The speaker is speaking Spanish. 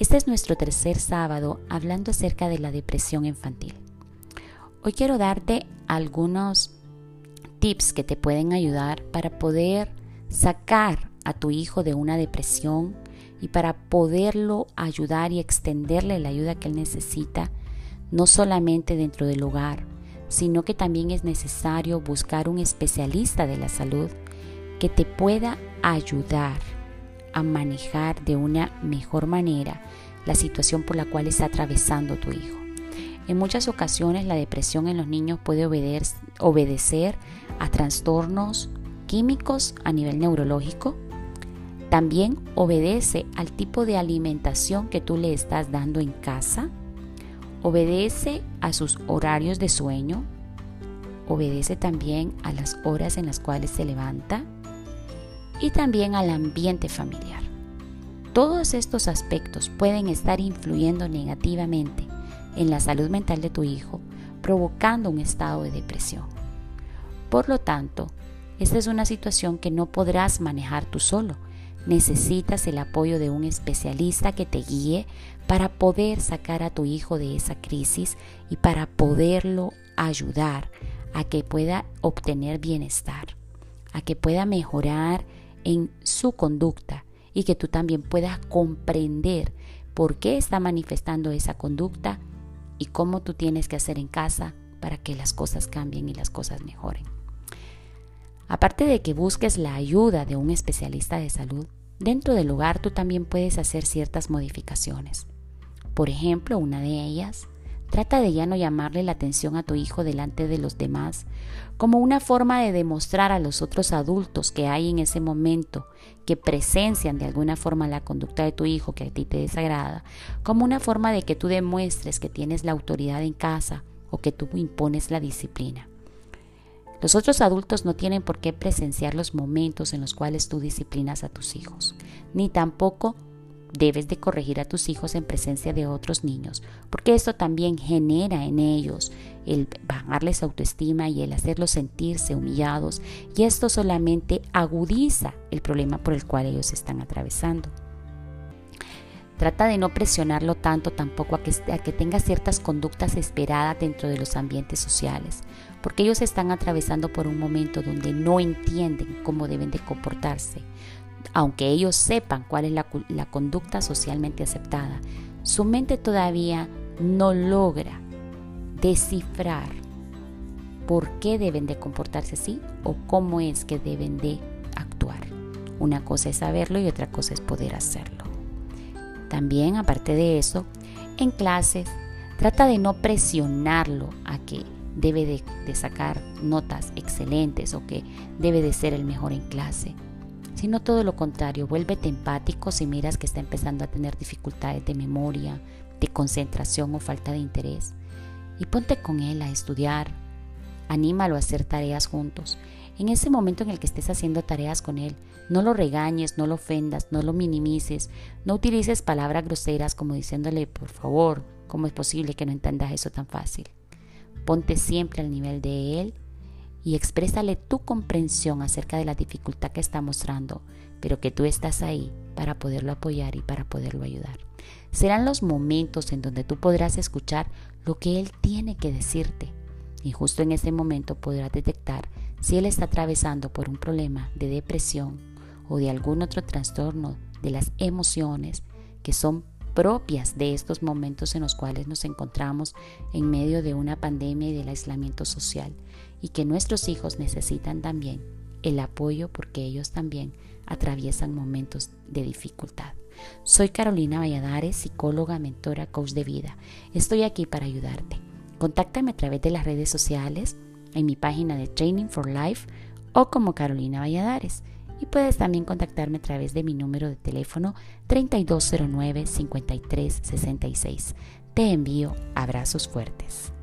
Este es nuestro tercer sábado hablando acerca de la depresión infantil. Hoy quiero darte algunos tips que te pueden ayudar para poder sacar a tu hijo de una depresión y para poderlo ayudar y extenderle la ayuda que él necesita, no solamente dentro del hogar, sino que también es necesario buscar un especialista de la salud que te pueda ayudar manejar de una mejor manera la situación por la cual está atravesando tu hijo. En muchas ocasiones la depresión en los niños puede obedecer a trastornos químicos a nivel neurológico. También obedece al tipo de alimentación que tú le estás dando en casa. Obedece a sus horarios de sueño. Obedece también a las horas en las cuales se levanta y también al ambiente familiar. Todos estos aspectos pueden estar influyendo negativamente en la salud mental de tu hijo, provocando un estado de depresión. Por lo tanto, esta es una situación que no podrás manejar tú solo. Necesitas el apoyo de un especialista que te guíe para poder sacar a tu hijo de esa crisis y para poderlo ayudar a que pueda obtener bienestar, a que pueda mejorar en su conducta y que tú también puedas comprender por qué está manifestando esa conducta y cómo tú tienes que hacer en casa para que las cosas cambien y las cosas mejoren. Aparte de que busques la ayuda de un especialista de salud, dentro del hogar tú también puedes hacer ciertas modificaciones. Por ejemplo, una de ellas Trata de ya no llamarle la atención a tu hijo delante de los demás como una forma de demostrar a los otros adultos que hay en ese momento que presencian de alguna forma la conducta de tu hijo que a ti te desagrada, como una forma de que tú demuestres que tienes la autoridad en casa o que tú impones la disciplina. Los otros adultos no tienen por qué presenciar los momentos en los cuales tú disciplinas a tus hijos, ni tampoco Debes de corregir a tus hijos en presencia de otros niños, porque esto también genera en ellos el bajarles autoestima y el hacerlos sentirse humillados, y esto solamente agudiza el problema por el cual ellos están atravesando. Trata de no presionarlo tanto tampoco a que, que tenga ciertas conductas esperadas dentro de los ambientes sociales, porque ellos están atravesando por un momento donde no entienden cómo deben de comportarse, aunque ellos sepan cuál es la, conducta socialmente aceptada, su mente todavía no logra descifrar por qué deben de comportarse así o cómo es que deben de actuar. Una cosa es saberlo y otra cosa es poder hacerlo. También, aparte de eso, en clases, trata de no presionarlo a que debe de, sacar notas excelentes o que debe de ser el mejor en clase sino todo lo contrario, vuélvete empático si miras que está empezando a tener dificultades de memoria, de concentración o falta de interés. Y ponte con él a estudiar, anímalo a hacer tareas juntos. En ese momento en el que estés haciendo tareas con él, no lo regañes, no lo ofendas, no lo minimices, no utilices palabras groseras como diciéndole, por favor, ¿cómo es posible que no entendas eso tan fácil? Ponte siempre al nivel de él y exprésale tu comprensión acerca de la dificultad que está mostrando, pero que tú estás ahí para poderlo apoyar y para poderlo ayudar. Serán los momentos en donde tú podrás escuchar lo que él tiene que decirte y justo en ese momento podrás detectar si él está atravesando por un problema de depresión o de algún otro trastorno de las emociones que son propias de estos momentos en los cuales nos encontramos en medio de una pandemia y del aislamiento social y que nuestros hijos necesitan también el apoyo porque ellos también atraviesan momentos de dificultad. Soy Carolina Valladares, psicóloga, mentora, coach de vida. Estoy aquí para ayudarte. Contáctame a través de las redes sociales, en mi página de Training for Life o como Carolina Valladares. Y puedes también contactarme a través de mi número de teléfono 3209-5366. Te envío abrazos fuertes.